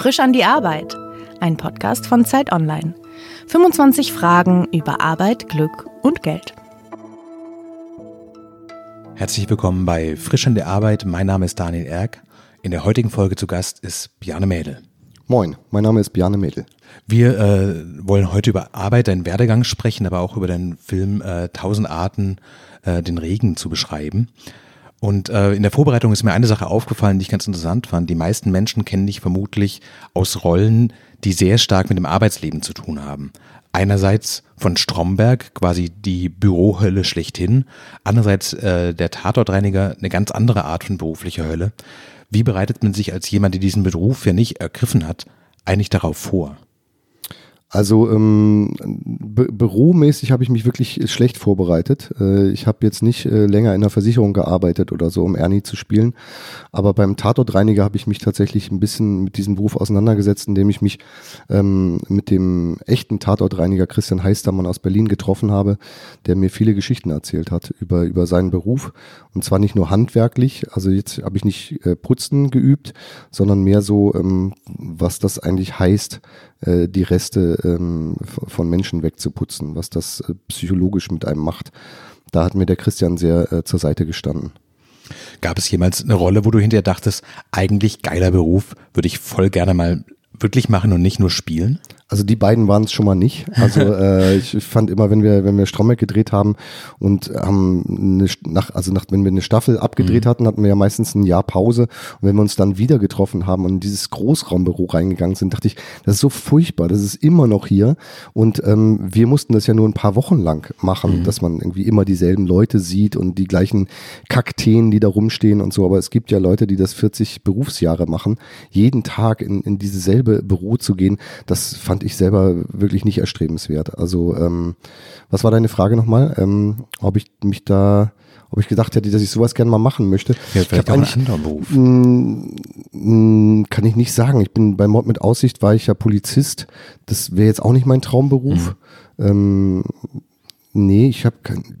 Frisch an die Arbeit. Ein Podcast von Zeit Online. 25 Fragen über Arbeit, Glück und Geld. Herzlich willkommen bei Frisch an der Arbeit. Mein Name ist Daniel Erck. In der heutigen Folge zu Gast ist Bjarne Mädel. Moin, mein Name ist Bjarne Mädel. Wir äh, wollen heute über Arbeit, deinen Werdegang sprechen, aber auch über deinen Film äh, Tausend Arten, äh, den Regen zu beschreiben. Und äh, in der Vorbereitung ist mir eine Sache aufgefallen, die ich ganz interessant fand. Die meisten Menschen kennen dich vermutlich aus Rollen, die sehr stark mit dem Arbeitsleben zu tun haben. Einerseits von Stromberg, quasi die Bürohölle schlechthin. Andererseits äh, der Tatortreiniger, eine ganz andere Art von beruflicher Hölle. Wie bereitet man sich als jemand, der diesen Beruf ja nicht ergriffen hat, eigentlich darauf vor? Also ähm, büromäßig habe ich mich wirklich schlecht vorbereitet. Äh, ich habe jetzt nicht äh, länger in der Versicherung gearbeitet oder so, um Ernie zu spielen. Aber beim Tatortreiniger habe ich mich tatsächlich ein bisschen mit diesem Beruf auseinandergesetzt, indem ich mich ähm, mit dem echten Tatortreiniger Christian Heistermann aus Berlin getroffen habe, der mir viele Geschichten erzählt hat über, über seinen Beruf. Und zwar nicht nur handwerklich, also jetzt habe ich nicht äh, Putzen geübt, sondern mehr so, ähm, was das eigentlich heißt, äh, die Reste ähm, von Menschen wegzuputzen, was das äh, psychologisch mit einem macht. Da hat mir der Christian sehr äh, zur Seite gestanden. Gab es jemals eine Rolle, wo du hinterher dachtest, eigentlich geiler Beruf, würde ich voll gerne mal wirklich machen und nicht nur spielen? Also die beiden waren es schon mal nicht. Also äh, ich fand immer, wenn wir wenn wir Stromberg gedreht haben und haben eine, nach also nach wenn wir eine Staffel abgedreht mhm. hatten, hatten wir ja meistens ein Jahr Pause und wenn wir uns dann wieder getroffen haben und in dieses Großraumbüro reingegangen sind, dachte ich, das ist so furchtbar, das ist immer noch hier und ähm, wir mussten das ja nur ein paar Wochen lang machen, mhm. dass man irgendwie immer dieselben Leute sieht und die gleichen Kakteen, die da rumstehen und so, aber es gibt ja Leute, die das 40 Berufsjahre machen, jeden Tag in in diese selbe Büro zu gehen, das fand fand ich selber wirklich nicht erstrebenswert. Also, ähm, was war deine Frage nochmal? Ähm, ob ich mich da, ob ich gedacht hätte, dass ich sowas gerne mal machen möchte. Ja, vielleicht ich auch einen anderen Beruf. Mh, mm, mh, mm, kann ich nicht sagen. Ich bin bei Mord mit Aussicht war ich ja Polizist. Das wäre jetzt auch nicht mein Traumberuf. Mhm. Ähm, Nee, ich habe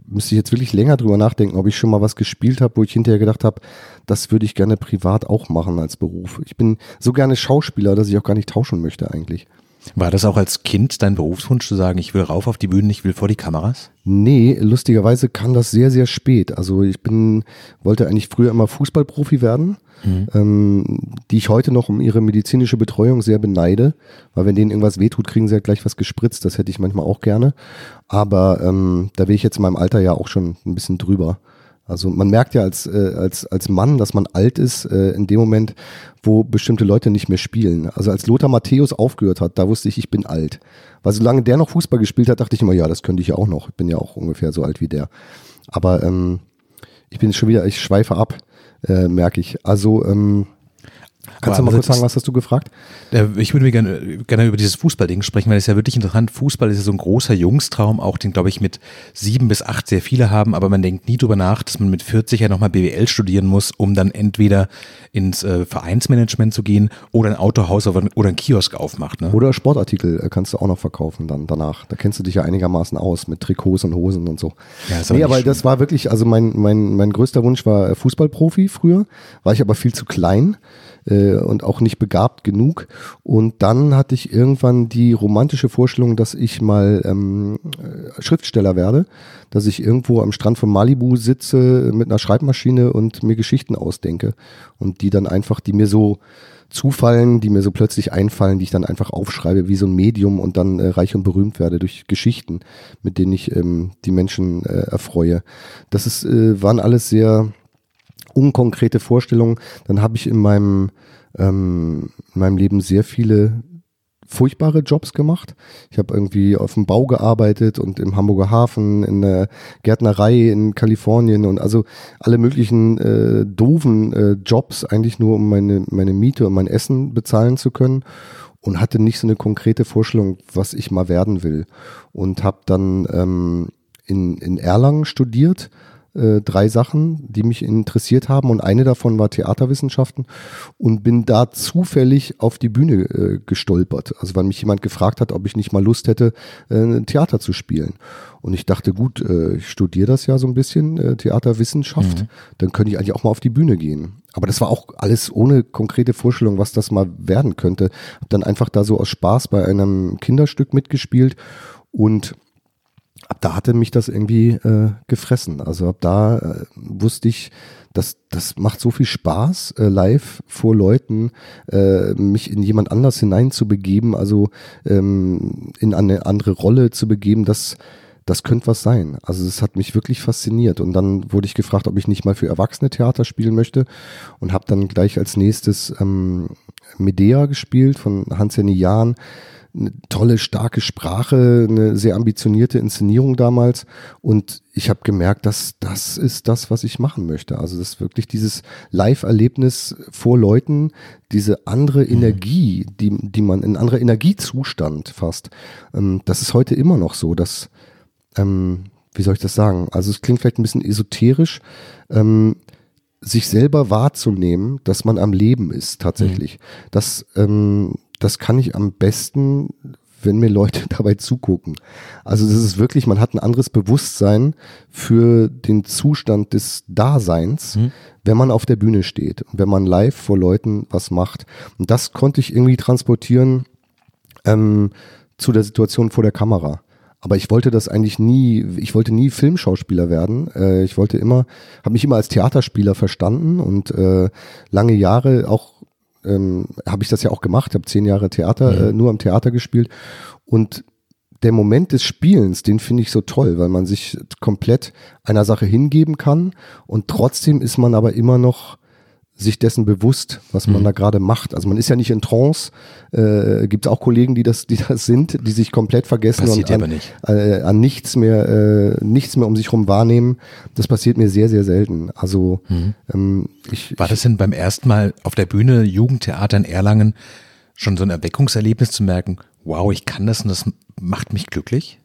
müsste ich jetzt wirklich länger drüber nachdenken, ob ich schon mal was gespielt habe, wo ich hinterher gedacht habe, das würde ich gerne privat auch machen als Beruf. Ich bin so gerne Schauspieler, dass ich auch gar nicht tauschen möchte eigentlich. War das auch als Kind dein Berufswunsch zu sagen, ich will rauf auf die Bühne, ich will vor die Kameras? Nee, lustigerweise kam das sehr, sehr spät. Also ich bin, wollte eigentlich früher immer Fußballprofi werden, mhm. ähm, die ich heute noch um ihre medizinische Betreuung sehr beneide, weil wenn denen irgendwas wehtut, kriegen sie ja gleich was gespritzt. Das hätte ich manchmal auch gerne. Aber ähm, da wäre ich jetzt in meinem Alter ja auch schon ein bisschen drüber. Also man merkt ja als, äh, als, als Mann, dass man alt ist, äh, in dem Moment, wo bestimmte Leute nicht mehr spielen. Also als Lothar Matthäus aufgehört hat, da wusste ich, ich bin alt. Weil solange der noch Fußball gespielt hat, dachte ich immer, ja, das könnte ich ja auch noch. Ich bin ja auch ungefähr so alt wie der. Aber ähm, ich bin schon wieder, ich schweife ab, äh, merke ich. Also ähm, Kannst du mal kurz sagen, was hast du gefragt? Ich würde mir gerne, gerne über dieses Fußballding sprechen, weil es ja wirklich interessant. Fußball ist ja so ein großer Jungstraum, auch den, glaube ich, mit sieben bis acht sehr viele haben, aber man denkt nie drüber nach, dass man mit 40 ja nochmal BWL studieren muss, um dann entweder ins äh, Vereinsmanagement zu gehen oder ein Autohaus oder ein Kiosk aufmacht. Ne? Oder Sportartikel äh, kannst du auch noch verkaufen dann danach. Da kennst du dich ja einigermaßen aus mit Trikots und Hosen und so. Ja, ist nee, aber schlimm. das war wirklich, also mein, mein, mein größter Wunsch war äh, Fußballprofi früher, war ich aber viel zu klein äh, und auch nicht begabt genug. Und dann hatte ich irgendwann die romantische Vorstellung, dass ich mal ähm, äh, Schriftsteller werde, dass ich irgendwo am Strand von Malibu sitze mit einer Schreibmaschine und mir Geschichten ausdenke und die dann einfach, die mir so zufallen, die mir so plötzlich einfallen, die ich dann einfach aufschreibe wie so ein Medium und dann äh, reich und berühmt werde durch Geschichten, mit denen ich ähm, die Menschen äh, erfreue. Das ist, äh, waren alles sehr unkonkrete Vorstellungen, dann habe ich in meinem, ähm, in meinem Leben sehr viele furchtbare Jobs gemacht. Ich habe irgendwie auf dem Bau gearbeitet und im Hamburger Hafen, in der Gärtnerei in Kalifornien und also alle möglichen äh, doofen äh, Jobs, eigentlich nur um meine, meine Miete und mein Essen bezahlen zu können und hatte nicht so eine konkrete Vorstellung, was ich mal werden will. Und habe dann ähm, in, in Erlangen studiert äh, drei Sachen, die mich interessiert haben und eine davon war Theaterwissenschaften und bin da zufällig auf die Bühne äh, gestolpert. Also weil mich jemand gefragt hat, ob ich nicht mal Lust hätte, äh, Theater zu spielen. Und ich dachte, gut, äh, ich studiere das ja so ein bisschen, äh, Theaterwissenschaft, mhm. dann könnte ich eigentlich auch mal auf die Bühne gehen. Aber das war auch alles ohne konkrete Vorstellung, was das mal werden könnte. Hab dann einfach da so aus Spaß bei einem Kinderstück mitgespielt und ab da hatte mich das irgendwie äh, gefressen. Also ab da äh, wusste ich, dass das macht so viel Spaß, äh, live vor Leuten äh, mich in jemand anders hineinzubegeben, also ähm, in eine andere Rolle zu begeben, dass das könnte was sein. Also es hat mich wirklich fasziniert. Und dann wurde ich gefragt, ob ich nicht mal für Erwachsene Theater spielen möchte und habe dann gleich als nächstes ähm, Medea gespielt von Hans-Henny Jahn eine tolle, starke Sprache, eine sehr ambitionierte Inszenierung damals. Und ich habe gemerkt, dass das ist das, was ich machen möchte. Also das ist wirklich dieses Live-Erlebnis vor Leuten, diese andere mhm. Energie, die, die man, in anderer Energiezustand fast. Ähm, das ist heute immer noch so, dass, ähm, wie soll ich das sagen? Also es klingt vielleicht ein bisschen esoterisch, ähm, sich selber wahrzunehmen, dass man am Leben ist tatsächlich. Mhm. Das ähm, das kann ich am besten, wenn mir Leute dabei zugucken. Also das ist wirklich, man hat ein anderes Bewusstsein für den Zustand des Daseins, mhm. wenn man auf der Bühne steht und wenn man live vor Leuten was macht. Und das konnte ich irgendwie transportieren ähm, zu der Situation vor der Kamera. Aber ich wollte das eigentlich nie, ich wollte nie Filmschauspieler werden. Äh, ich wollte immer, habe mich immer als Theaterspieler verstanden und äh, lange Jahre auch ähm, habe ich das ja auch gemacht, habe zehn Jahre Theater, mhm. äh, nur am Theater gespielt. Und der Moment des Spielens, den finde ich so toll, weil man sich komplett einer Sache hingeben kann und trotzdem ist man aber immer noch sich dessen bewusst, was man mhm. da gerade macht. Also man ist ja nicht in Trance. Äh, Gibt es auch Kollegen, die das, die das sind, die sich komplett vergessen passiert und an, nicht. Äh, an nichts mehr, äh, nichts mehr um sich herum wahrnehmen. Das passiert mir sehr, sehr selten. Also mhm. ähm, ich, war das denn beim ersten Mal auf der Bühne Jugendtheater in Erlangen schon so ein Erweckungserlebnis zu merken? Wow, ich kann das und das macht mich glücklich?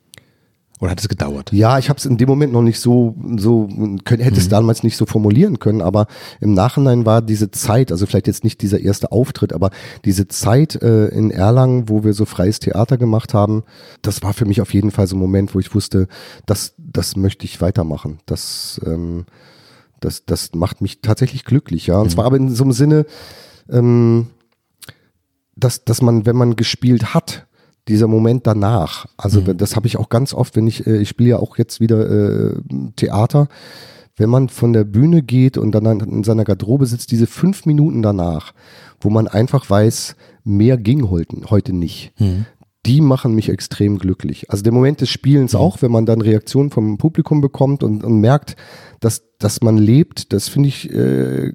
Oder hat es gedauert? Ja, ich habe es in dem Moment noch nicht so, so hätte mhm. es damals nicht so formulieren können, aber im Nachhinein war diese Zeit, also vielleicht jetzt nicht dieser erste Auftritt, aber diese Zeit äh, in Erlangen, wo wir so freies Theater gemacht haben, das war für mich auf jeden Fall so ein Moment, wo ich wusste, das, das möchte ich weitermachen. Das, ähm, das, das macht mich tatsächlich glücklich, ja. Und mhm. zwar aber in so einem Sinne, ähm, dass, dass man, wenn man gespielt hat, dieser Moment danach. Also mhm. das habe ich auch ganz oft, wenn ich, äh, ich spiele ja auch jetzt wieder äh, Theater, wenn man von der Bühne geht und dann in seiner Garderobe sitzt, diese fünf Minuten danach, wo man einfach weiß, mehr ging heute, heute nicht. Mhm. Die machen mich extrem glücklich. Also der Moment des Spielens mhm. auch, wenn man dann Reaktionen vom Publikum bekommt und, und merkt, dass, dass man lebt, das finde ich äh,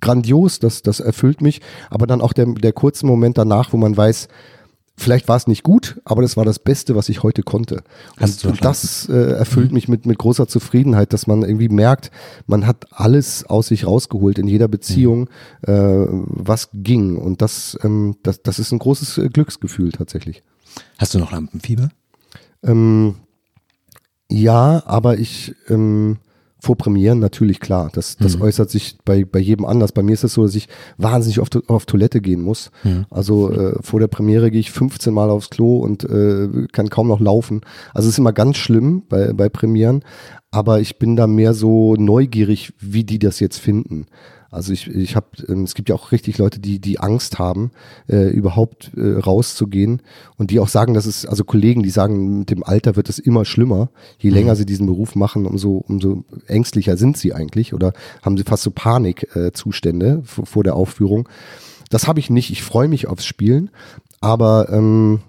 grandios, das, das erfüllt mich. Aber dann auch der, der kurze Moment danach, wo man weiß, Vielleicht war es nicht gut, aber das war das Beste, was ich heute konnte. Und, und das äh, erfüllt mhm. mich mit, mit großer Zufriedenheit, dass man irgendwie merkt, man hat alles aus sich rausgeholt in jeder Beziehung, mhm. äh, was ging. Und das, ähm, das, das ist ein großes äh, Glücksgefühl tatsächlich. Hast du noch Lampenfieber? Ähm, ja, aber ich ähm, vor Premieren natürlich klar. Das, das mhm. äußert sich bei, bei jedem anders. Bei mir ist es so, dass ich wahnsinnig oft auf Toilette gehen muss. Mhm. Also äh, vor der Premiere gehe ich 15 Mal aufs Klo und äh, kann kaum noch laufen. Also es ist immer ganz schlimm bei, bei Premieren. Aber ich bin da mehr so neugierig, wie die das jetzt finden. Also ich, ich habe, ähm, es gibt ja auch richtig Leute, die, die Angst haben, äh, überhaupt äh, rauszugehen und die auch sagen, dass es, also Kollegen, die sagen, mit dem Alter wird es immer schlimmer. Je mhm. länger sie diesen Beruf machen, umso, umso ängstlicher sind sie eigentlich oder haben sie fast so Panikzustände äh, vor, vor der Aufführung. Das habe ich nicht. Ich freue mich aufs Spielen, aber ähm,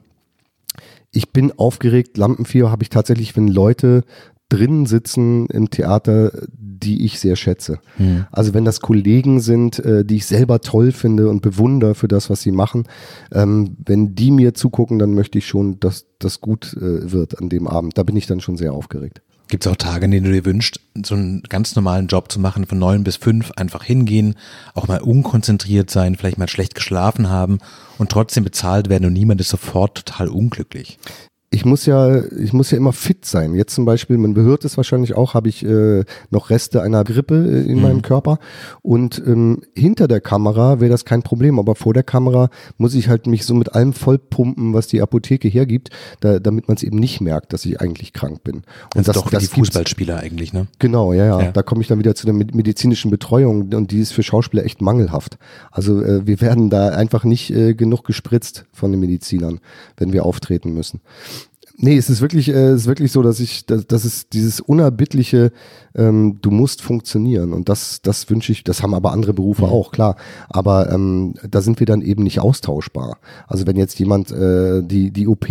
ich bin aufgeregt. Lampenfieber habe ich tatsächlich, wenn Leute drinnen sitzen im Theater, die ich sehr schätze. Mhm. Also wenn das Kollegen sind, äh, die ich selber toll finde und bewundere für das, was sie machen, ähm, wenn die mir zugucken, dann möchte ich schon, dass das gut äh, wird an dem Abend. Da bin ich dann schon sehr aufgeregt. Gibt es auch Tage, in denen du dir wünschst, so einen ganz normalen Job zu machen, von neun bis fünf, einfach hingehen, auch mal unkonzentriert sein, vielleicht mal schlecht geschlafen haben und trotzdem bezahlt werden und niemand ist sofort total unglücklich? Ich muss ja, ich muss ja immer fit sein. Jetzt zum Beispiel, man behört es wahrscheinlich auch, habe ich äh, noch Reste einer Grippe äh, in mhm. meinem Körper. Und ähm, hinter der Kamera wäre das kein Problem, aber vor der Kamera muss ich halt mich so mit allem vollpumpen, was die Apotheke hergibt, da, damit man es eben nicht merkt, dass ich eigentlich krank bin. Und also das, doch wie das die Fußballspieler eigentlich, ne? Genau, ja, ja, ja. Da komme ich dann wieder zu der medizinischen Betreuung und die ist für Schauspieler echt mangelhaft. Also äh, wir werden da einfach nicht äh, genug gespritzt von den Medizinern, wenn wir auftreten müssen. Nee, es ist wirklich, äh, es ist wirklich so, dass ich, dass, dass es dieses unerbittliche, ähm, du musst funktionieren und das, das wünsche ich. Das haben aber andere Berufe mhm. auch, klar. Aber ähm, da sind wir dann eben nicht austauschbar. Also wenn jetzt jemand äh, die die OP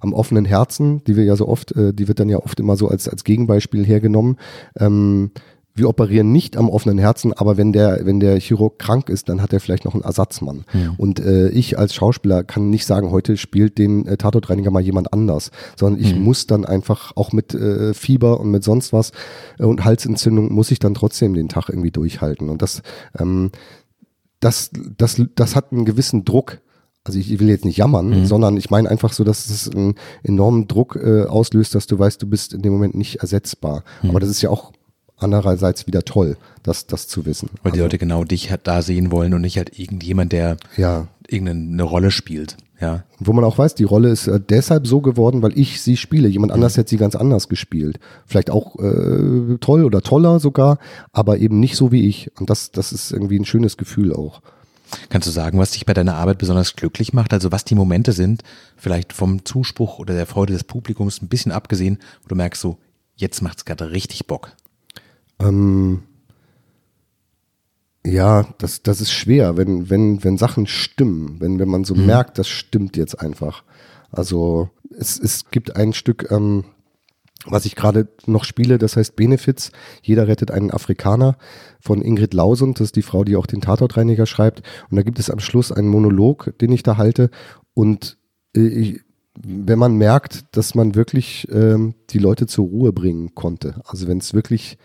am offenen Herzen, die wir ja so oft, äh, die wird dann ja oft immer so als als Gegenbeispiel hergenommen. Ähm, wir operieren nicht am offenen Herzen, aber wenn der, wenn der Chirurg krank ist, dann hat er vielleicht noch einen Ersatzmann. Ja. Und äh, ich als Schauspieler kann nicht sagen, heute spielt den äh, Tatortreiniger mal jemand anders, sondern ich mhm. muss dann einfach auch mit äh, Fieber und mit sonst was äh, und Halsentzündung muss ich dann trotzdem den Tag irgendwie durchhalten. Und das, ähm, das, das, das hat einen gewissen Druck, also ich will jetzt nicht jammern, mhm. sondern ich meine einfach so, dass es einen enormen Druck äh, auslöst, dass du weißt, du bist in dem Moment nicht ersetzbar. Mhm. Aber das ist ja auch andererseits wieder toll, das, das zu wissen. Weil die also, Leute genau dich halt da sehen wollen und nicht halt irgendjemand, der ja. irgendeine Rolle spielt. Ja. Wo man auch weiß, die Rolle ist äh, deshalb so geworden, weil ich sie spiele. Jemand anders mhm. hätte sie ganz anders gespielt. Vielleicht auch äh, toll oder toller sogar, aber eben nicht so wie ich. Und das, das ist irgendwie ein schönes Gefühl auch. Kannst du sagen, was dich bei deiner Arbeit besonders glücklich macht? Also was die Momente sind, vielleicht vom Zuspruch oder der Freude des Publikums ein bisschen abgesehen, wo du merkst so, jetzt macht es gerade richtig Bock. Ähm, ja, das, das ist schwer, wenn, wenn, wenn Sachen stimmen, wenn, wenn man so mhm. merkt, das stimmt jetzt einfach. Also es, es gibt ein Stück, ähm, was ich gerade noch spiele, das heißt Benefits. Jeder rettet einen Afrikaner von Ingrid Lausund. Das ist die Frau, die auch den Tatortreiniger schreibt. Und da gibt es am Schluss einen Monolog, den ich da halte. Und äh, ich, wenn man merkt, dass man wirklich ähm, die Leute zur Ruhe bringen konnte. Also wenn es wirklich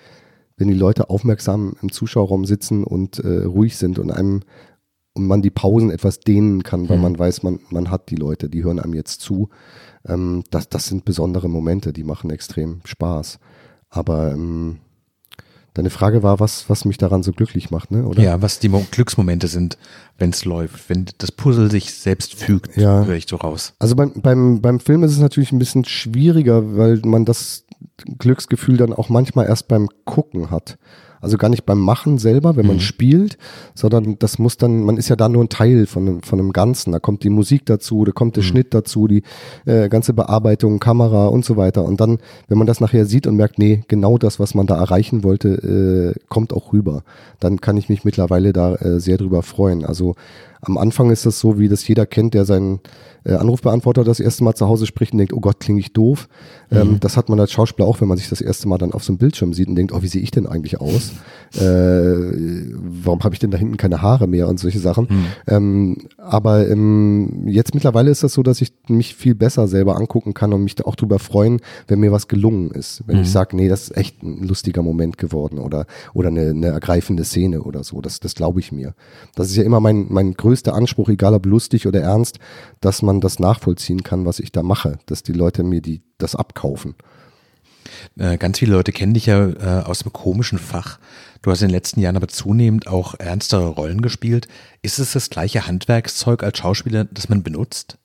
wenn die Leute aufmerksam im Zuschauerraum sitzen und äh, ruhig sind und einem und man die Pausen etwas dehnen kann, weil hm. man weiß, man, man hat die Leute, die hören einem jetzt zu. Ähm, das, das sind besondere Momente, die machen extrem Spaß. Aber ähm, Deine Frage war, was, was mich daran so glücklich macht, ne? Oder? Ja, was die Mo Glücksmomente sind, wenn es läuft, wenn das Puzzle sich selbst fügt, ja. höre ich so raus. Also beim, beim, beim Film ist es natürlich ein bisschen schwieriger, weil man das Glücksgefühl dann auch manchmal erst beim Gucken hat. Also gar nicht beim Machen selber, wenn man mhm. spielt, sondern das muss dann, man ist ja da nur ein Teil von einem, von einem Ganzen. Da kommt die Musik dazu, da kommt der mhm. Schnitt dazu, die äh, ganze Bearbeitung, Kamera und so weiter. Und dann, wenn man das nachher sieht und merkt, nee, genau das, was man da erreichen wollte, äh, kommt auch rüber, dann kann ich mich mittlerweile da äh, sehr drüber freuen. Also am Anfang ist das so, wie das jeder kennt, der seinen äh, Anrufbeantworter das erste Mal zu Hause spricht und denkt, oh Gott, klinge ich doof. Ähm, mhm. Ähm, das hat man als Schauspieler auch, wenn man sich das erste Mal dann auf so einem Bildschirm sieht und denkt, oh, wie sehe ich denn eigentlich aus? Äh, warum habe ich denn da hinten keine Haare mehr und solche Sachen? Mhm. Ähm, aber ähm, jetzt mittlerweile ist das so, dass ich mich viel besser selber angucken kann und mich da auch drüber freuen, wenn mir was gelungen ist. Wenn mhm. ich sage, nee, das ist echt ein lustiger Moment geworden oder, oder eine, eine ergreifende Szene oder so. Das, das glaube ich mir. Das ist ja immer mein, mein größter Anspruch, egal ob lustig oder ernst, dass man man das nachvollziehen kann, was ich da mache, dass die Leute mir die, das abkaufen. Äh, ganz viele Leute kennen dich ja äh, aus dem komischen Fach. Du hast in den letzten Jahren aber zunehmend auch ernstere Rollen gespielt. Ist es das gleiche Handwerkszeug als Schauspieler, das man benutzt?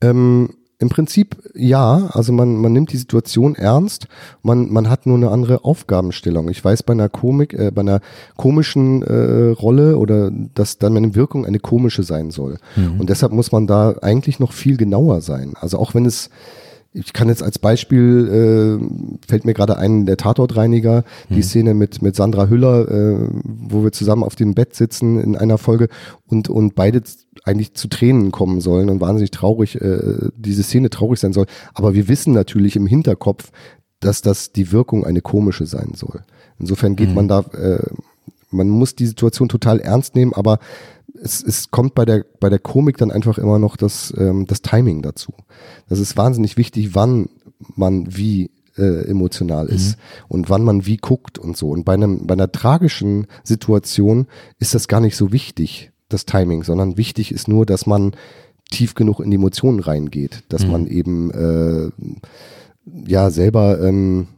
Ähm, im Prinzip ja, also man, man nimmt die Situation ernst, man, man hat nur eine andere Aufgabenstellung. Ich weiß bei einer Komik, äh, bei einer komischen äh, Rolle oder dass dann meine Wirkung eine komische sein soll. Mhm. Und deshalb muss man da eigentlich noch viel genauer sein. Also auch wenn es ich kann jetzt als Beispiel, äh, fällt mir gerade ein, der Tatortreiniger, mhm. die Szene mit, mit Sandra Hüller, äh, wo wir zusammen auf dem Bett sitzen in einer Folge und, und beide eigentlich zu Tränen kommen sollen und wahnsinnig traurig, äh, diese Szene traurig sein soll. Aber wir wissen natürlich im Hinterkopf, dass das die Wirkung eine komische sein soll. Insofern geht mhm. man da, äh, man muss die Situation total ernst nehmen, aber es, es kommt bei der, bei der Komik dann einfach immer noch das, ähm, das Timing dazu. Das ist wahnsinnig wichtig, wann man wie äh, emotional ist mhm. und wann man wie guckt und so. Und bei, einem, bei einer tragischen Situation ist das gar nicht so wichtig, das Timing, sondern wichtig ist nur, dass man tief genug in die Emotionen reingeht, dass mhm. man eben äh, ja selber ähm,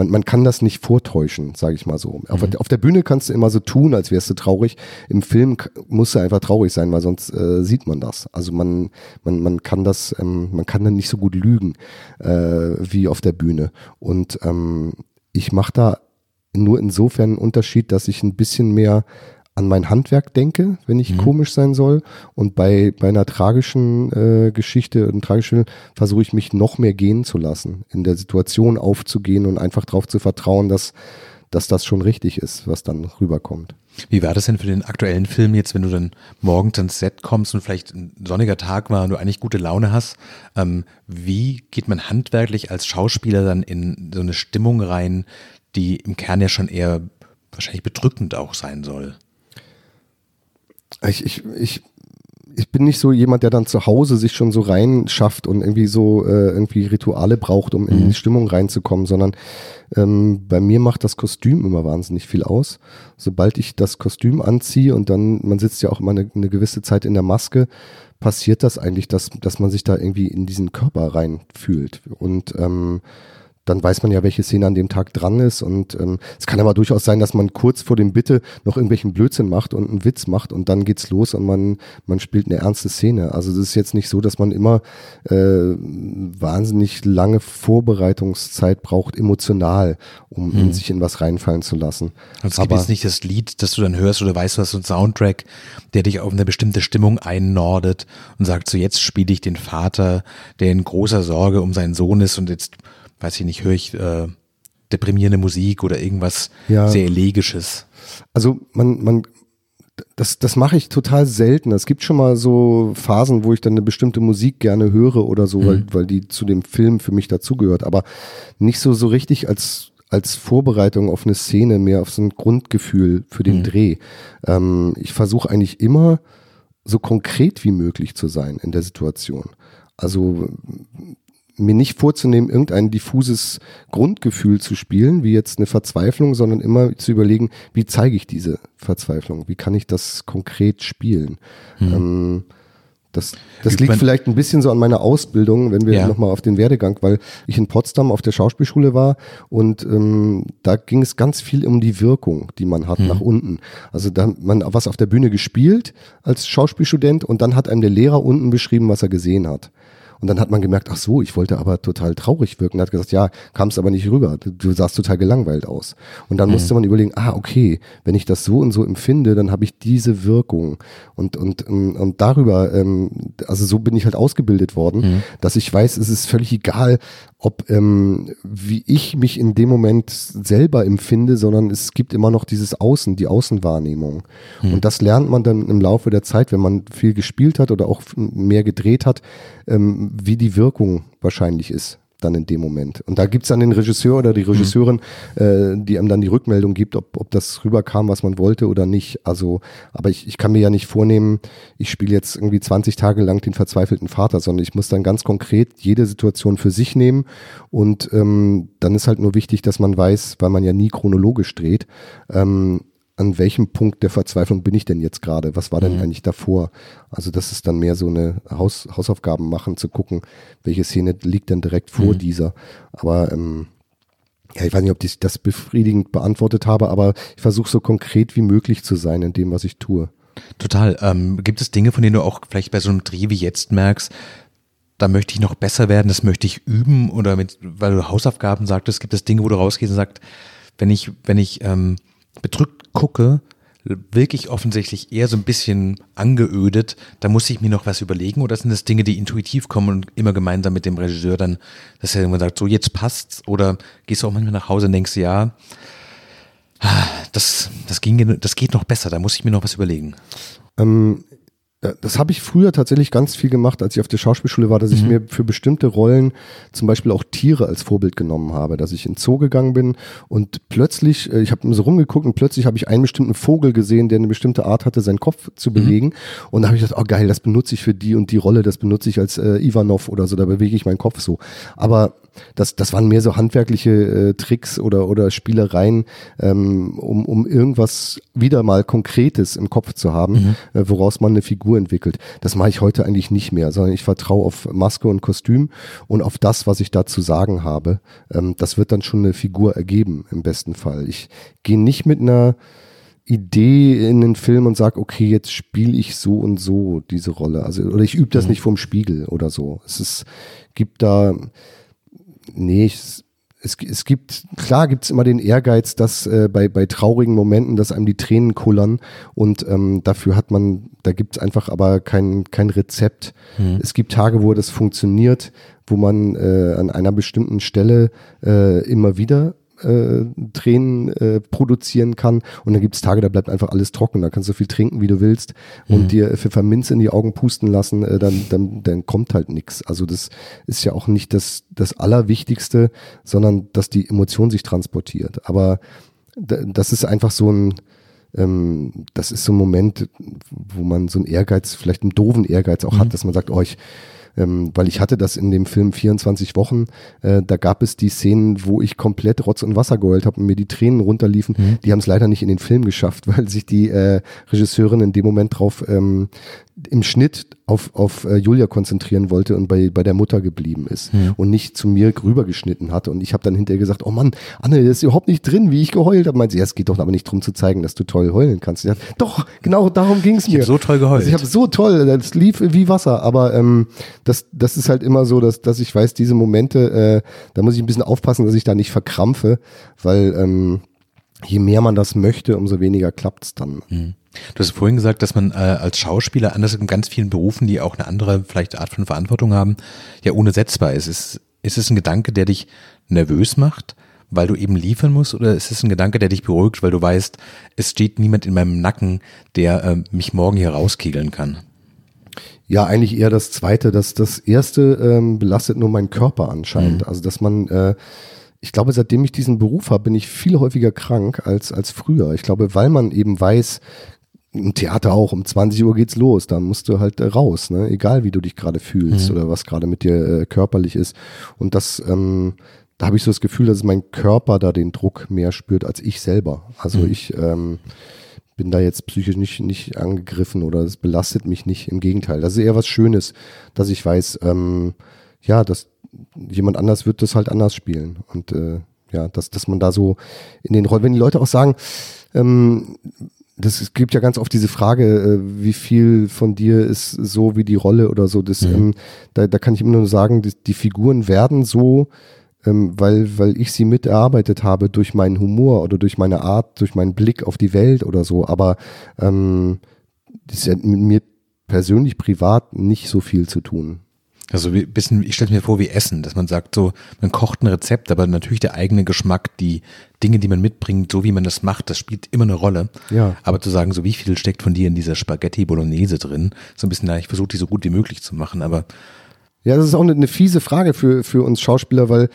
man, man kann das nicht vortäuschen, sage ich mal so. Mhm. Auf, auf, der Bühne kannst du immer so tun, als wärst du traurig. Im Film musst du einfach traurig sein, weil sonst äh, sieht man das. Also man, man, man kann das, ähm, man kann dann nicht so gut lügen äh, wie auf der Bühne. Und ähm, ich mache da nur insofern einen Unterschied, dass ich ein bisschen mehr an mein Handwerk denke, wenn ich mhm. komisch sein soll. Und bei, bei einer tragischen äh, Geschichte, einem tragischen versuche ich mich noch mehr gehen zu lassen, in der Situation aufzugehen und einfach darauf zu vertrauen, dass, dass das schon richtig ist, was dann rüberkommt. Wie war das denn für den aktuellen Film jetzt, wenn du dann morgens ans Set kommst und vielleicht ein sonniger Tag war und du eigentlich gute Laune hast? Ähm, wie geht man handwerklich als Schauspieler dann in so eine Stimmung rein, die im Kern ja schon eher wahrscheinlich bedrückend auch sein soll? Ich, ich, ich, ich bin nicht so jemand, der dann zu Hause sich schon so rein schafft und irgendwie so äh, irgendwie Rituale braucht, um in mhm. die Stimmung reinzukommen, sondern ähm, bei mir macht das Kostüm immer wahnsinnig viel aus. Sobald ich das Kostüm anziehe und dann, man sitzt ja auch immer eine, eine gewisse Zeit in der Maske, passiert das eigentlich, dass, dass man sich da irgendwie in diesen Körper reinfühlt. Und ähm, dann weiß man ja, welche Szene an dem Tag dran ist. Und ähm, es kann aber durchaus sein, dass man kurz vor dem Bitte noch irgendwelchen Blödsinn macht und einen Witz macht und dann geht's los und man, man spielt eine ernste Szene. Also es ist jetzt nicht so, dass man immer äh, wahnsinnig lange Vorbereitungszeit braucht, emotional, um hm. sich in was reinfallen zu lassen. Also es aber, gibt jetzt nicht das Lied, das du dann hörst oder weißt du hast so einen Soundtrack, der dich auf eine bestimmte Stimmung einnordet und sagt so, jetzt spiele ich den Vater, der in großer Sorge um seinen Sohn ist und jetzt weiß ich nicht, höre ich äh, deprimierende Musik oder irgendwas ja. sehr Elegisches. Also man, man, das, das mache ich total selten. Es gibt schon mal so Phasen, wo ich dann eine bestimmte Musik gerne höre oder so, mhm. weil, weil die zu dem Film für mich dazugehört. Aber nicht so, so richtig als, als Vorbereitung auf eine Szene, mehr auf so ein Grundgefühl für den mhm. Dreh. Ähm, ich versuche eigentlich immer so konkret wie möglich zu sein in der Situation. Also mir nicht vorzunehmen, irgendein diffuses Grundgefühl zu spielen, wie jetzt eine Verzweiflung, sondern immer zu überlegen, wie zeige ich diese Verzweiflung? Wie kann ich das konkret spielen? Hm. Ähm, das, das liegt vielleicht ein bisschen so an meiner Ausbildung, wenn wir ja. nochmal auf den Werdegang, weil ich in Potsdam auf der Schauspielschule war und ähm, da ging es ganz viel um die Wirkung, die man hat hm. nach unten. Also da hat man was auf der Bühne gespielt als Schauspielstudent und dann hat einem der Lehrer unten beschrieben, was er gesehen hat. Und dann hat man gemerkt, ach so, ich wollte aber total traurig wirken. Er hat gesagt, ja, kam es aber nicht rüber. Du, du, sahst total gelangweilt aus. Und dann mhm. musste man überlegen, ah, okay, wenn ich das so und so empfinde, dann habe ich diese Wirkung. Und, und, ähm, und darüber, ähm, also so bin ich halt ausgebildet worden, mhm. dass ich weiß, es ist völlig egal, ob ähm, wie ich mich in dem Moment selber empfinde, sondern es gibt immer noch dieses Außen, die Außenwahrnehmung. Mhm. Und das lernt man dann im Laufe der Zeit, wenn man viel gespielt hat oder auch mehr gedreht hat, ähm, wie die Wirkung wahrscheinlich ist dann in dem Moment. Und da gibt's dann den Regisseur oder die Regisseurin, mhm. äh, die einem dann die Rückmeldung gibt, ob, ob das rüberkam, was man wollte oder nicht. Also, aber ich, ich kann mir ja nicht vornehmen, ich spiele jetzt irgendwie 20 Tage lang den verzweifelten Vater, sondern ich muss dann ganz konkret jede Situation für sich nehmen. Und ähm, dann ist halt nur wichtig, dass man weiß, weil man ja nie chronologisch dreht, ähm, an welchem Punkt der Verzweiflung bin ich denn jetzt gerade? Was war denn mhm. eigentlich davor? Also das ist dann mehr so eine Haus, Hausaufgaben machen, zu gucken, welche Szene liegt denn direkt vor mhm. dieser. Aber ähm, ja, ich weiß nicht, ob ich das befriedigend beantwortet habe, aber ich versuche so konkret wie möglich zu sein in dem, was ich tue. Total. Ähm, gibt es Dinge, von denen du auch vielleicht bei so einem Dreh wie jetzt merkst, da möchte ich noch besser werden, das möchte ich üben oder mit, weil du Hausaufgaben sagtest, gibt es Dinge, wo du rausgehst und sagst, wenn ich, wenn ich ähm, bedrückt gucke, wirklich offensichtlich eher so ein bisschen angeödet, da muss ich mir noch was überlegen oder sind das Dinge, die intuitiv kommen und immer gemeinsam mit dem Regisseur dann, dass er irgendwann sagt, so jetzt passt's oder gehst du auch manchmal nach Hause und denkst, ja, das, das, ging, das geht noch besser, da muss ich mir noch was überlegen. Ähm, das habe ich früher tatsächlich ganz viel gemacht, als ich auf der Schauspielschule war, dass mhm. ich mir für bestimmte Rollen zum Beispiel auch Tiere als Vorbild genommen habe, dass ich in Zoo gegangen bin und plötzlich, äh, ich habe so rumgeguckt und plötzlich habe ich einen bestimmten Vogel gesehen, der eine bestimmte Art hatte, seinen Kopf zu mhm. bewegen mhm. und da habe ich gedacht, oh geil, das benutze ich für die und die Rolle, das benutze ich als äh, Ivanov oder so, da bewege ich meinen Kopf so. Aber das, das waren mehr so handwerkliche äh, Tricks oder, oder Spielereien, ähm, um, um irgendwas wieder mal Konkretes im Kopf zu haben, mhm. äh, woraus man eine Figur entwickelt. Das mache ich heute eigentlich nicht mehr, sondern ich vertraue auf Maske und Kostüm und auf das, was ich da zu sagen habe. Ähm, das wird dann schon eine Figur ergeben, im besten Fall. Ich gehe nicht mit einer Idee in den Film und sage, okay, jetzt spiele ich so und so diese Rolle. Also, oder ich übe das mhm. nicht vom Spiegel oder so. Es ist, gibt da, nee, es, es, es gibt, klar gibt es immer den Ehrgeiz, dass äh, bei, bei traurigen Momenten, dass einem die Tränen kullern und ähm, dafür hat man, da gibt es einfach aber kein, kein Rezept. Mhm. Es gibt Tage, wo das funktioniert, wo man äh, an einer bestimmten Stelle äh, immer wieder äh, Tränen äh, produzieren kann. Und dann gibt es Tage, da bleibt einfach alles trocken. Da kannst du so viel trinken, wie du willst und mhm. dir Pfefferminz in die Augen pusten lassen, äh, dann, dann, dann kommt halt nichts. Also das ist ja auch nicht das, das Allerwichtigste, sondern dass die Emotion sich transportiert. Aber das ist einfach so ein, ähm, das ist so ein Moment, wo man so einen Ehrgeiz, vielleicht einen doofen Ehrgeiz auch mhm. hat, dass man sagt, oh, ich ähm, weil ich hatte das in dem Film 24 Wochen, äh, da gab es die Szenen, wo ich komplett Rotz und Wasser geheult habe und mir die Tränen runterliefen. Mhm. Die haben es leider nicht in den Film geschafft, weil sich die äh, Regisseurin in dem Moment drauf ähm, im Schnitt auf, auf äh, Julia konzentrieren wollte und bei, bei der Mutter geblieben ist mhm. und nicht zu mir rübergeschnitten hatte. Und ich habe dann hinterher gesagt, oh Mann, Anne, das ist überhaupt nicht drin, wie ich geheult habe. Meint sie, ja, es geht doch aber nicht darum zu zeigen, dass du toll heulen kannst. Sagt, doch, genau darum ging es mir. Ich habe so toll geheult. Also ich habe so toll, das lief wie Wasser. Aber ähm, das, das ist halt immer so, dass, dass ich weiß, diese Momente, äh, da muss ich ein bisschen aufpassen, dass ich da nicht verkrampfe, weil ähm, je mehr man das möchte, umso weniger klappt's dann. Mhm. Du hast vorhin gesagt, dass man äh, als Schauspieler, anders in ganz vielen Berufen, die auch eine andere vielleicht Art von Verantwortung haben, ja unersetzbar ist. Ist, ist es ein Gedanke, der dich nervös macht, weil du eben liefern musst, oder ist es ein Gedanke, der dich beruhigt, weil du weißt, es steht niemand in meinem Nacken, der äh, mich morgen hier rauskegeln kann? Ja, eigentlich eher das Zweite. Das, das Erste ähm, belastet nur meinen Körper anscheinend. Mhm. Also, dass man äh, ich glaube, seitdem ich diesen Beruf habe, bin ich viel häufiger krank als, als früher. Ich glaube, weil man eben weiß, im Theater auch, um 20 Uhr geht's los, da musst du halt äh, raus, ne? egal wie du dich gerade fühlst mhm. oder was gerade mit dir äh, körperlich ist. Und das, ähm, da habe ich so das Gefühl, dass mein Körper da den Druck mehr spürt als ich selber. Also mhm. ich ähm, bin da jetzt psychisch nicht, nicht angegriffen oder es belastet mich nicht. Im Gegenteil, das ist eher was Schönes, dass ich weiß, ähm, ja, dass jemand anders wird das halt anders spielen. Und äh, ja, dass, dass man da so in den Rollen, wenn die Leute auch sagen, ähm, das es gibt ja ganz oft diese Frage, äh, wie viel von dir ist so wie die Rolle oder so. Das, mhm. ähm, da, da kann ich immer nur sagen, die, die Figuren werden so, ähm, weil, weil ich sie miterarbeitet habe durch meinen Humor oder durch meine Art, durch meinen Blick auf die Welt oder so. Aber ähm, das ist ja mit mir persönlich privat nicht so viel zu tun. Also wie bisschen, ich stelle mir vor wie Essen, dass man sagt, so, man kocht ein Rezept, aber natürlich der eigene Geschmack, die Dinge, die man mitbringt, so wie man das macht, das spielt immer eine Rolle. Ja. Aber zu sagen, so wie viel steckt von dir in dieser Spaghetti Bolognese drin, so ein bisschen, na, ich versuche die so gut wie möglich zu machen, aber. Ja, das ist auch eine, eine fiese Frage für, für uns Schauspieler, weil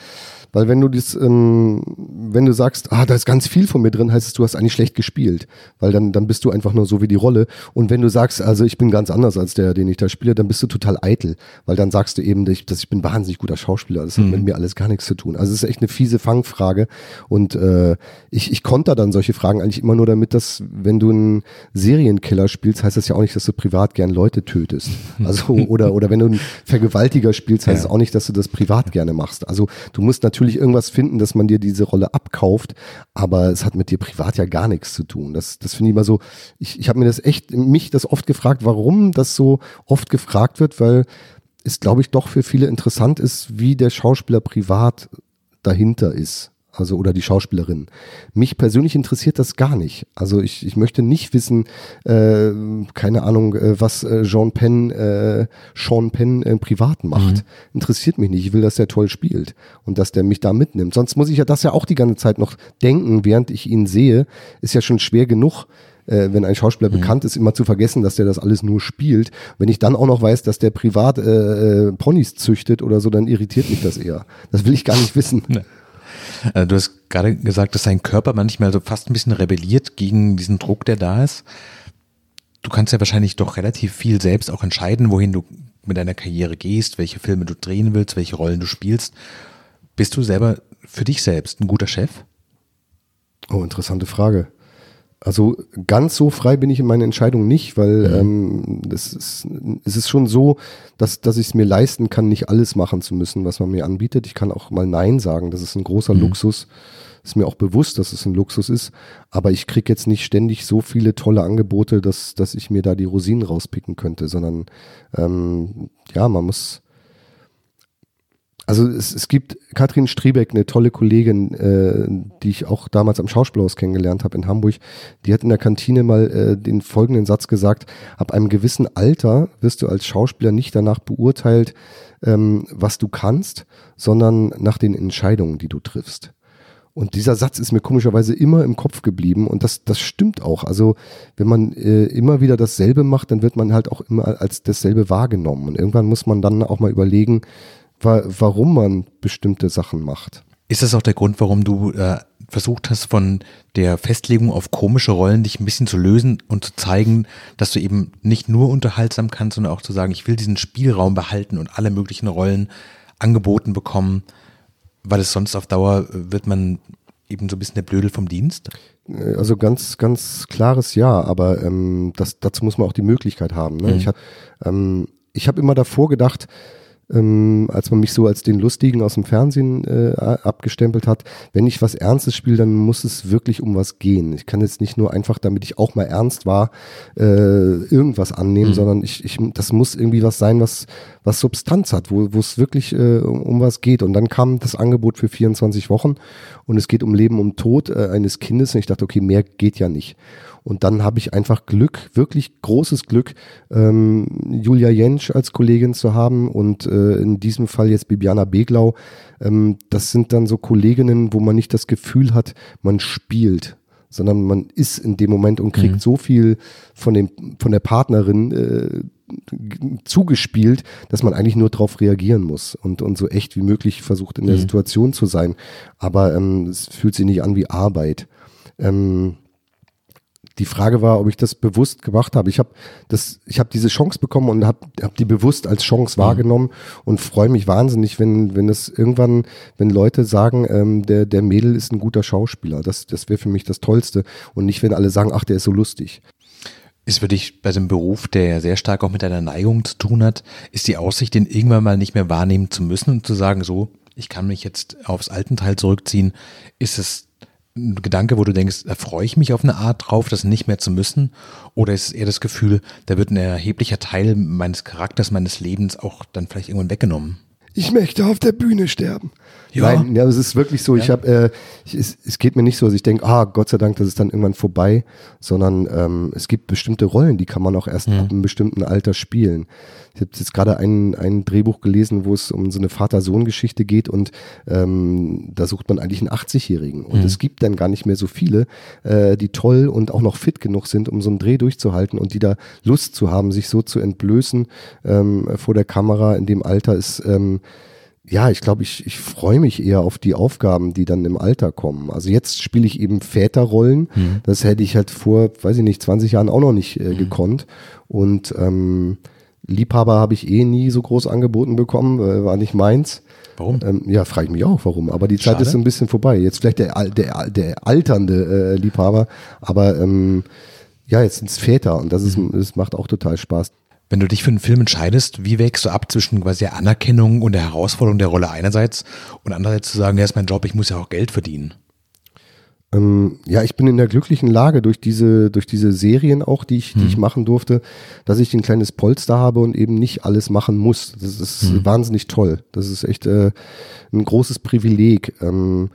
weil wenn du das, ähm, wenn du sagst, ah, da ist ganz viel von mir drin, heißt es, du hast eigentlich schlecht gespielt. Weil dann, dann bist du einfach nur so wie die Rolle. Und wenn du sagst, also ich bin ganz anders als der, den ich da spiele, dann bist du total eitel. Weil dann sagst du eben, dass ich, dass ich bin wahnsinnig guter Schauspieler. Das hat mhm. mit mir alles gar nichts zu tun. Also es ist echt eine fiese Fangfrage. Und äh, ich, ich konter dann solche Fragen eigentlich immer nur damit, dass wenn du einen Serienkiller spielst, heißt das ja auch nicht, dass du privat gern Leute tötest. Also, oder, oder wenn du einen Vergewaltiger spielst, heißt es ja. auch nicht, dass du das privat gerne machst. Also du musst natürlich natürlich irgendwas finden, dass man dir diese Rolle abkauft, aber es hat mit dir privat ja gar nichts zu tun. Das, das finde ich immer so, ich, ich habe mir das echt, mich das oft gefragt, warum das so oft gefragt wird, weil es, glaube ich, doch für viele interessant ist, wie der Schauspieler privat dahinter ist also oder die Schauspielerin. Mich persönlich interessiert das gar nicht. Also ich, ich möchte nicht wissen, äh, keine Ahnung, äh, was äh, Jean Penn, äh, Sean Penn äh, privat macht. Mhm. Interessiert mich nicht. Ich will, dass der toll spielt und dass der mich da mitnimmt. Sonst muss ich ja das ja auch die ganze Zeit noch denken, während ich ihn sehe. Ist ja schon schwer genug, äh, wenn ein Schauspieler mhm. bekannt ist, immer zu vergessen, dass der das alles nur spielt. Wenn ich dann auch noch weiß, dass der privat äh, äh, Ponys züchtet oder so, dann irritiert mich das eher. Das will ich gar nicht wissen. Nee. Äh, du hast gerade gesagt, dass dein Körper manchmal so fast ein bisschen rebelliert gegen diesen Druck, der da ist. Du kannst ja wahrscheinlich doch relativ viel selbst auch entscheiden, wohin du mit deiner Karriere gehst, welche Filme du drehen willst, welche Rollen du spielst. Bist du selber für dich selbst ein guter Chef? Oh, interessante Frage. Also ganz so frei bin ich in meinen Entscheidungen nicht, weil mhm. ähm, das ist, es ist schon so, dass, dass ich es mir leisten kann, nicht alles machen zu müssen, was man mir anbietet. Ich kann auch mal Nein sagen. Das ist ein großer mhm. Luxus. Ist mir auch bewusst, dass es ein Luxus ist. Aber ich kriege jetzt nicht ständig so viele tolle Angebote, dass, dass ich mir da die Rosinen rauspicken könnte, sondern ähm, ja, man muss, also es, es gibt Katrin Striebeck, eine tolle Kollegin, äh, die ich auch damals am Schauspielhaus kennengelernt habe in Hamburg. Die hat in der Kantine mal äh, den folgenden Satz gesagt: Ab einem gewissen Alter wirst du als Schauspieler nicht danach beurteilt, ähm, was du kannst, sondern nach den Entscheidungen, die du triffst. Und dieser Satz ist mir komischerweise immer im Kopf geblieben und das, das stimmt auch. Also wenn man äh, immer wieder dasselbe macht, dann wird man halt auch immer als dasselbe wahrgenommen. Und irgendwann muss man dann auch mal überlegen, wa warum man bestimmte Sachen macht. Ist das auch der Grund, warum du äh, versucht hast, von der Festlegung auf komische Rollen dich ein bisschen zu lösen und zu zeigen, dass du eben nicht nur unterhaltsam kannst, sondern auch zu sagen, ich will diesen Spielraum behalten und alle möglichen Rollen angeboten bekommen, weil es sonst auf Dauer äh, wird man eben so ein bisschen der Blödel vom Dienst? Äh, also ganz, ganz klares Ja, aber ähm, das, dazu muss man auch die Möglichkeit haben. Ne? Mhm. Ich habe ähm, hab immer davor gedacht, ähm, als man mich so als den Lustigen aus dem Fernsehen äh, abgestempelt hat. Wenn ich was Ernstes spiele, dann muss es wirklich um was gehen. Ich kann jetzt nicht nur einfach, damit ich auch mal ernst war, äh, irgendwas annehmen, mhm. sondern ich, ich, das muss irgendwie was sein, was, was Substanz hat, wo es wirklich äh, um, um was geht. Und dann kam das Angebot für 24 Wochen und es geht um Leben, um Tod äh, eines Kindes. Und ich dachte, okay, mehr geht ja nicht. Und dann habe ich einfach Glück, wirklich großes Glück, ähm, Julia Jentsch als Kollegin zu haben und äh, in diesem Fall jetzt Bibiana Beglau. Ähm, das sind dann so Kolleginnen, wo man nicht das Gefühl hat, man spielt, sondern man ist in dem Moment und kriegt mhm. so viel von dem von der Partnerin äh, zugespielt, dass man eigentlich nur darauf reagieren muss und, und so echt wie möglich versucht in der mhm. Situation zu sein. Aber ähm, es fühlt sich nicht an wie Arbeit. Ähm, die Frage war, ob ich das bewusst gemacht habe. Ich habe das, ich habe diese Chance bekommen und habe hab die bewusst als Chance mhm. wahrgenommen und freue mich wahnsinnig, wenn wenn es irgendwann, wenn Leute sagen, ähm, der der Mädel ist ein guter Schauspieler. Das das wäre für mich das Tollste und nicht, wenn alle sagen, ach, der ist so lustig. Ist für dich bei dem Beruf, der sehr stark auch mit deiner Neigung zu tun hat, ist die Aussicht, den irgendwann mal nicht mehr wahrnehmen zu müssen und zu sagen, so, ich kann mich jetzt aufs alten Teil zurückziehen, ist es ein Gedanke, wo du denkst, da freue ich mich auf eine Art drauf, das nicht mehr zu müssen? Oder ist es eher das Gefühl, da wird ein erheblicher Teil meines Charakters, meines Lebens auch dann vielleicht irgendwann weggenommen? Ich möchte auf der Bühne sterben. Ja. Nein, ja, es ist wirklich so. Ja. Ich habe, äh, es, es geht mir nicht so, dass ich denke, ah, Gott sei Dank, das ist dann irgendwann vorbei, sondern ähm, es gibt bestimmte Rollen, die kann man auch erst mhm. ab einem bestimmten Alter spielen. Ich habe jetzt gerade ein, ein Drehbuch gelesen, wo es um so eine Vater-Sohn-Geschichte geht und ähm, da sucht man eigentlich einen 80-Jährigen. Und mhm. es gibt dann gar nicht mehr so viele, äh, die toll und auch noch fit genug sind, um so einen Dreh durchzuhalten und die da Lust zu haben, sich so zu entblößen ähm, vor der Kamera in dem Alter ist ähm, ja, ich glaube, ich, ich freue mich eher auf die Aufgaben, die dann im Alter kommen. Also jetzt spiele ich eben Väterrollen. Mhm. Das hätte ich halt vor, weiß ich nicht, 20 Jahren auch noch nicht äh, mhm. gekonnt. Und ähm, Liebhaber habe ich eh nie so groß angeboten bekommen, äh, war nicht meins. Warum? Ähm, ja, frage ich mich auch, warum. Aber die Zeit Schade. ist so ein bisschen vorbei. Jetzt vielleicht der, der, der alternde äh, Liebhaber, aber ähm, ja, jetzt sind es Väter und das, ist, mhm. das macht auch total Spaß. Wenn du dich für einen Film entscheidest, wie wägst du ab zwischen quasi der Anerkennung und der Herausforderung der Rolle einerseits und andererseits zu sagen, ja, ist mein Job, ich muss ja auch Geld verdienen? Ähm, ja, ich bin in der glücklichen Lage durch diese, durch diese Serien auch, die ich, hm. die ich hm. machen durfte, dass ich ein kleines Polster habe und eben nicht alles machen muss. Das ist hm. wahnsinnig toll. Das ist echt äh, ein großes Privileg. Ähm,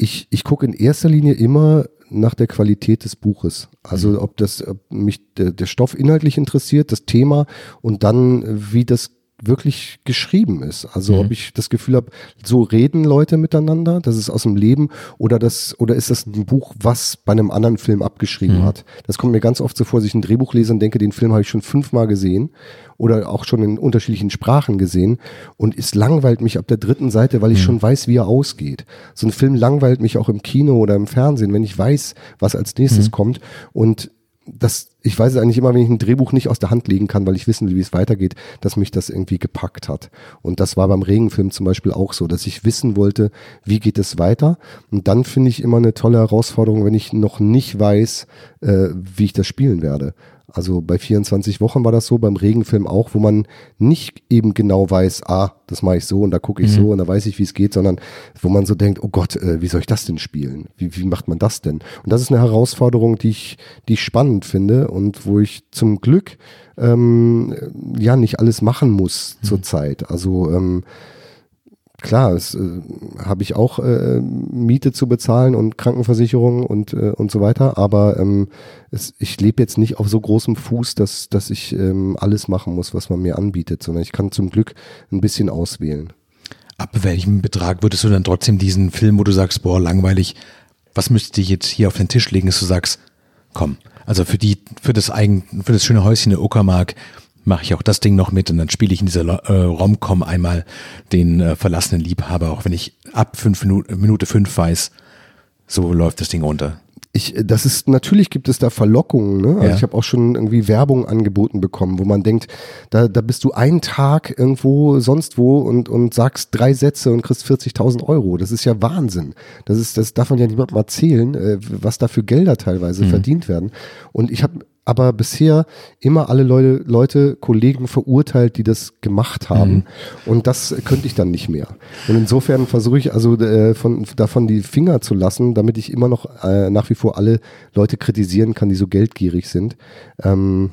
ich ich gucke in erster Linie immer nach der Qualität des Buches. Also mhm. ob das ob mich der, der Stoff inhaltlich interessiert, das Thema und dann wie das wirklich geschrieben ist. Also mhm. ob ich das Gefühl habe, so reden Leute miteinander, das ist aus dem Leben oder das oder ist das ein Buch, was bei einem anderen Film abgeschrieben mhm. hat. Das kommt mir ganz oft so vor, dass ich ein Drehbuch lese und denke, den Film habe ich schon fünfmal gesehen oder auch schon in unterschiedlichen Sprachen gesehen und es langweilt mich ab der dritten Seite, weil ich mhm. schon weiß, wie er ausgeht. So ein Film langweilt mich auch im Kino oder im Fernsehen, wenn ich weiß, was als nächstes mhm. kommt und das ich weiß eigentlich immer, wenn ich ein Drehbuch nicht aus der Hand legen kann, weil ich wissen will, wie es weitergeht, dass mich das irgendwie gepackt hat. Und das war beim Regenfilm zum Beispiel auch so, dass ich wissen wollte, wie geht es weiter. Und dann finde ich immer eine tolle Herausforderung, wenn ich noch nicht weiß, äh, wie ich das spielen werde. Also bei 24 Wochen war das so, beim Regenfilm auch, wo man nicht eben genau weiß, ah, das mache ich so und da gucke ich mhm. so und da weiß ich, wie es geht, sondern wo man so denkt, oh Gott, äh, wie soll ich das denn spielen? Wie, wie macht man das denn? Und das ist eine Herausforderung, die ich, die ich spannend finde und wo ich zum Glück ähm, ja nicht alles machen muss mhm. zurzeit. Also ähm, klar, es äh, habe ich auch äh, Miete zu bezahlen und Krankenversicherung und äh, und so weiter, aber ähm, es, ich lebe jetzt nicht auf so großem Fuß, dass dass ich ähm, alles machen muss, was man mir anbietet, sondern ich kann zum Glück ein bisschen auswählen. Ab welchem Betrag würdest du dann trotzdem diesen Film, wo du sagst, boah, langweilig, was müsste ich jetzt hier auf den Tisch legen, dass du sagst, komm, also für die, für das eigen, für das schöne Häuschen in der Uckermark, mache ich auch das Ding noch mit und dann spiele ich in dieser äh, Romcom einmal den äh, verlassenen Liebhaber, auch wenn ich ab fünf Minuten, Minute fünf weiß, so läuft das Ding runter. Ich, das ist natürlich gibt es da Verlockungen. Ne? Also ja. ich habe auch schon irgendwie Werbung angeboten bekommen, wo man denkt, da, da bist du einen Tag irgendwo sonst wo und und sagst drei Sätze und kriegst 40.000 Euro. Das ist ja Wahnsinn. Das ist das darf man ja niemandem erzählen, äh, was da für Gelder teilweise mhm. verdient werden. Und ich habe aber bisher immer alle Leute, Leute, Kollegen verurteilt, die das gemacht haben. Mhm. Und das könnte ich dann nicht mehr. Und insofern versuche ich also äh, von, davon die Finger zu lassen, damit ich immer noch äh, nach wie vor alle Leute kritisieren kann, die so geldgierig sind. Ähm,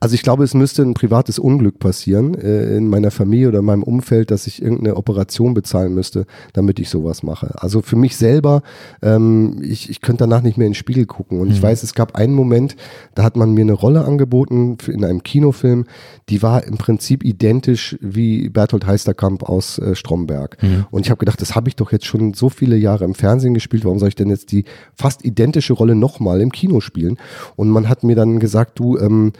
also ich glaube, es müsste ein privates Unglück passieren äh, in meiner Familie oder in meinem Umfeld, dass ich irgendeine Operation bezahlen müsste, damit ich sowas mache. Also für mich selber, ähm, ich, ich könnte danach nicht mehr in den Spiegel gucken. Und mhm. ich weiß, es gab einen Moment, da hat man mir eine Rolle angeboten in einem Kinofilm, die war im Prinzip identisch wie Bertolt Heisterkamp aus äh, Stromberg. Mhm. Und ich habe gedacht, das habe ich doch jetzt schon so viele Jahre im Fernsehen gespielt, warum soll ich denn jetzt die fast identische Rolle nochmal im Kino spielen? Und man hat mir dann gesagt, du, ähm,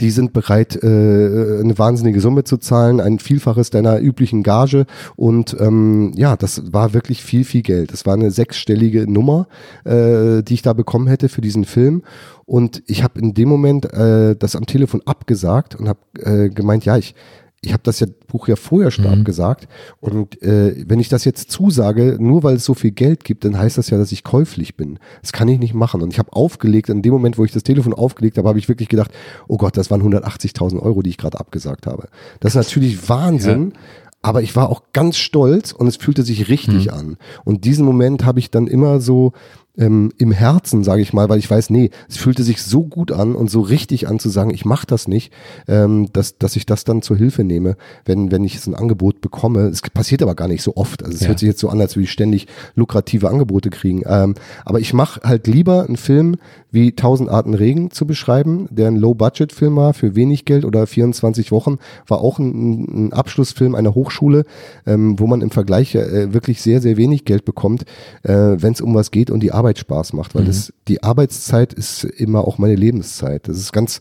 die sind bereit, äh, eine wahnsinnige Summe zu zahlen, ein Vielfaches deiner üblichen Gage. Und ähm, ja, das war wirklich viel, viel Geld. Das war eine sechsstellige Nummer, äh, die ich da bekommen hätte für diesen Film. Und ich habe in dem Moment äh, das am Telefon abgesagt und habe äh, gemeint, ja, ich ich habe das ja, Buch ja vorher schon mhm. abgesagt. Und äh, wenn ich das jetzt zusage, nur weil es so viel Geld gibt, dann heißt das ja, dass ich käuflich bin. Das kann ich nicht machen. Und ich habe aufgelegt, in dem Moment, wo ich das Telefon aufgelegt habe, habe ich wirklich gedacht, oh Gott, das waren 180.000 Euro, die ich gerade abgesagt habe. Das ist natürlich Wahnsinn. Ja. Aber ich war auch ganz stolz und es fühlte sich richtig mhm. an. Und diesen Moment habe ich dann immer so ähm, im Herzen, sage ich mal, weil ich weiß, nee, es fühlte sich so gut an und so richtig an zu sagen, ich mache das nicht, ähm, dass, dass ich das dann zur Hilfe nehme, wenn, wenn ich jetzt ein Angebot bekomme. Es passiert aber gar nicht so oft. Also es ja. hört sich jetzt so an, als würde ich ständig lukrative Angebote kriegen. Ähm, aber ich mache halt lieber einen Film wie Tausend Arten Regen zu beschreiben, der ein Low-Budget-Film war für wenig Geld oder 24 Wochen, war auch ein, ein Abschlussfilm einer Hochschule, ähm, wo man im Vergleich äh, wirklich sehr, sehr wenig Geld bekommt, äh, wenn es um was geht und die Arbeit Arbeit Spaß macht, weil mhm. das, die Arbeitszeit ist immer auch meine Lebenszeit. Das ist ganz,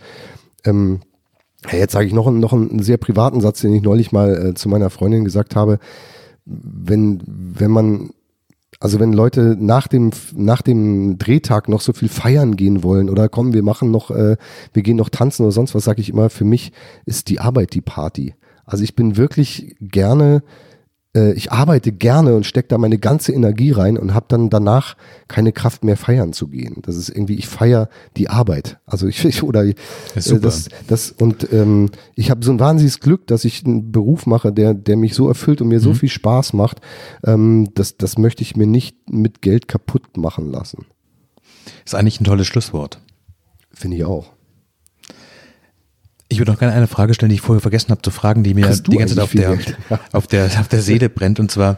ähm, jetzt sage ich noch, noch einen sehr privaten Satz, den ich neulich mal äh, zu meiner Freundin gesagt habe. Wenn, wenn man also wenn Leute nach dem nach dem Drehtag noch so viel feiern gehen wollen oder kommen, wir machen noch, äh, wir gehen noch tanzen oder sonst was, sage ich immer. Für mich ist die Arbeit die Party. Also ich bin wirklich gerne äh, ich arbeite gerne und stecke da meine ganze Energie rein und habe dann danach keine Kraft mehr feiern zu gehen. Das ist irgendwie, ich feiere die Arbeit. Also ich, ich oder das, äh, das, das und ähm, ich habe so ein wahnsinniges Glück, dass ich einen Beruf mache, der, der mich so erfüllt und mir mhm. so viel Spaß macht. Ähm, das, das möchte ich mir nicht mit Geld kaputt machen lassen. Ist eigentlich ein tolles Schlusswort. Finde ich auch. Ich würde noch gerne eine Frage stellen, die ich vorher vergessen habe zu fragen, die mir die ganze Zeit auf der, auf, der, auf der Seele brennt. Und zwar,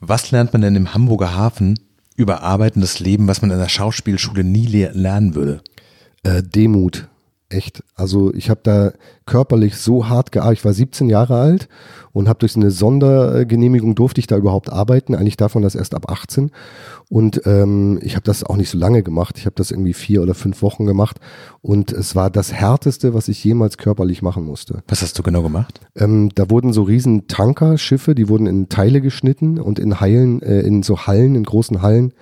was lernt man denn im Hamburger Hafen über arbeitendes Leben, was man in der Schauspielschule nie lernen würde? Äh, Demut. Echt. Also ich habe da körperlich so hart gearbeitet. Ich war 17 Jahre alt und habe durch eine Sondergenehmigung durfte ich da überhaupt arbeiten. Eigentlich darf man das erst ab 18. Und ähm, ich habe das auch nicht so lange gemacht. Ich habe das irgendwie vier oder fünf Wochen gemacht. Und es war das Härteste, was ich jemals körperlich machen musste. Was hast du genau gemacht? Ähm, da wurden so riesen Tankerschiffe, die wurden in Teile geschnitten und in Hallen, äh, in so Hallen, in großen Hallen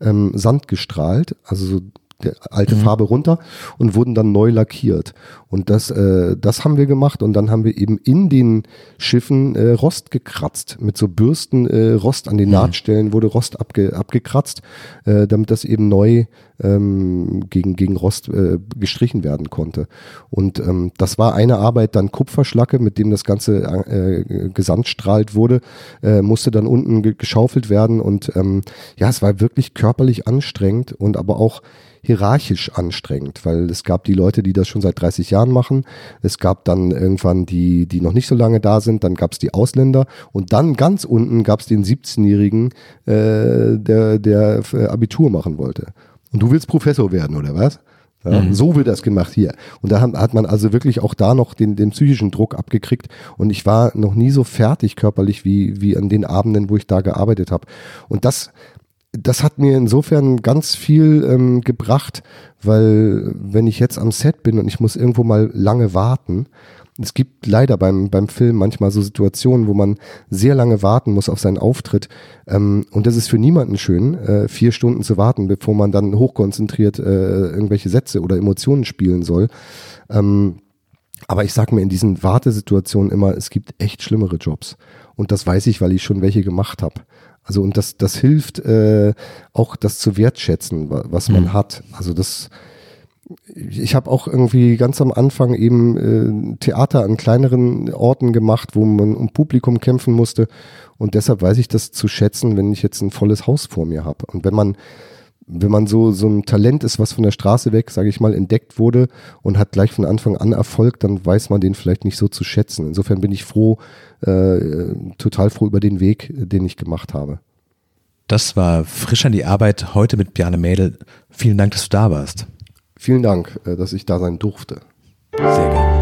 ähm, Sand gestrahlt. Also so der alte mhm. Farbe runter und wurden dann neu lackiert. Und das, äh, das haben wir gemacht und dann haben wir eben in den Schiffen äh, Rost gekratzt. Mit so Bürsten äh, Rost an den mhm. Nahtstellen wurde Rost abge, abgekratzt, äh, damit das eben neu ähm, gegen, gegen Rost äh, gestrichen werden konnte. Und ähm, das war eine Arbeit, dann Kupferschlacke, mit dem das Ganze äh, gesandstrahlt wurde, äh, musste dann unten ge geschaufelt werden. Und ähm, ja, es war wirklich körperlich anstrengend und aber auch hierarchisch anstrengend, weil es gab die Leute, die das schon seit 30 Jahren machen. Es gab dann irgendwann die, die noch nicht so lange da sind. Dann gab es die Ausländer und dann ganz unten gab es den 17-Jährigen, äh, der, der Abitur machen wollte. Und du willst Professor werden, oder was? Ja, mhm. So wird das gemacht hier. Und da hat man also wirklich auch da noch den, den psychischen Druck abgekriegt. Und ich war noch nie so fertig körperlich wie, wie an den Abenden, wo ich da gearbeitet habe. Und das, das hat mir insofern ganz viel ähm, gebracht, weil wenn ich jetzt am Set bin und ich muss irgendwo mal lange warten, es gibt leider beim, beim Film manchmal so Situationen, wo man sehr lange warten muss auf seinen Auftritt. Ähm, und das ist für niemanden schön, äh, vier Stunden zu warten, bevor man dann hochkonzentriert äh, irgendwelche Sätze oder Emotionen spielen soll. Ähm, aber ich sage mir in diesen Wartesituationen immer, es gibt echt schlimmere Jobs. Und das weiß ich, weil ich schon welche gemacht habe. Also und das, das hilft äh, auch das zu wertschätzen, was man mhm. hat. Also das, ich habe auch irgendwie ganz am Anfang eben äh, Theater an kleineren Orten gemacht, wo man um Publikum kämpfen musste. Und deshalb weiß ich das zu schätzen, wenn ich jetzt ein volles Haus vor mir habe. Und wenn man wenn man so, so ein Talent ist, was von der Straße weg, sage ich mal, entdeckt wurde und hat gleich von Anfang an Erfolg, dann weiß man den vielleicht nicht so zu schätzen. Insofern bin ich froh, äh, total froh über den Weg, den ich gemacht habe. Das war frisch an die Arbeit heute mit Bjarne Mädel. Vielen Dank, dass du da warst. Vielen Dank, äh, dass ich da sein durfte. Sehr gerne.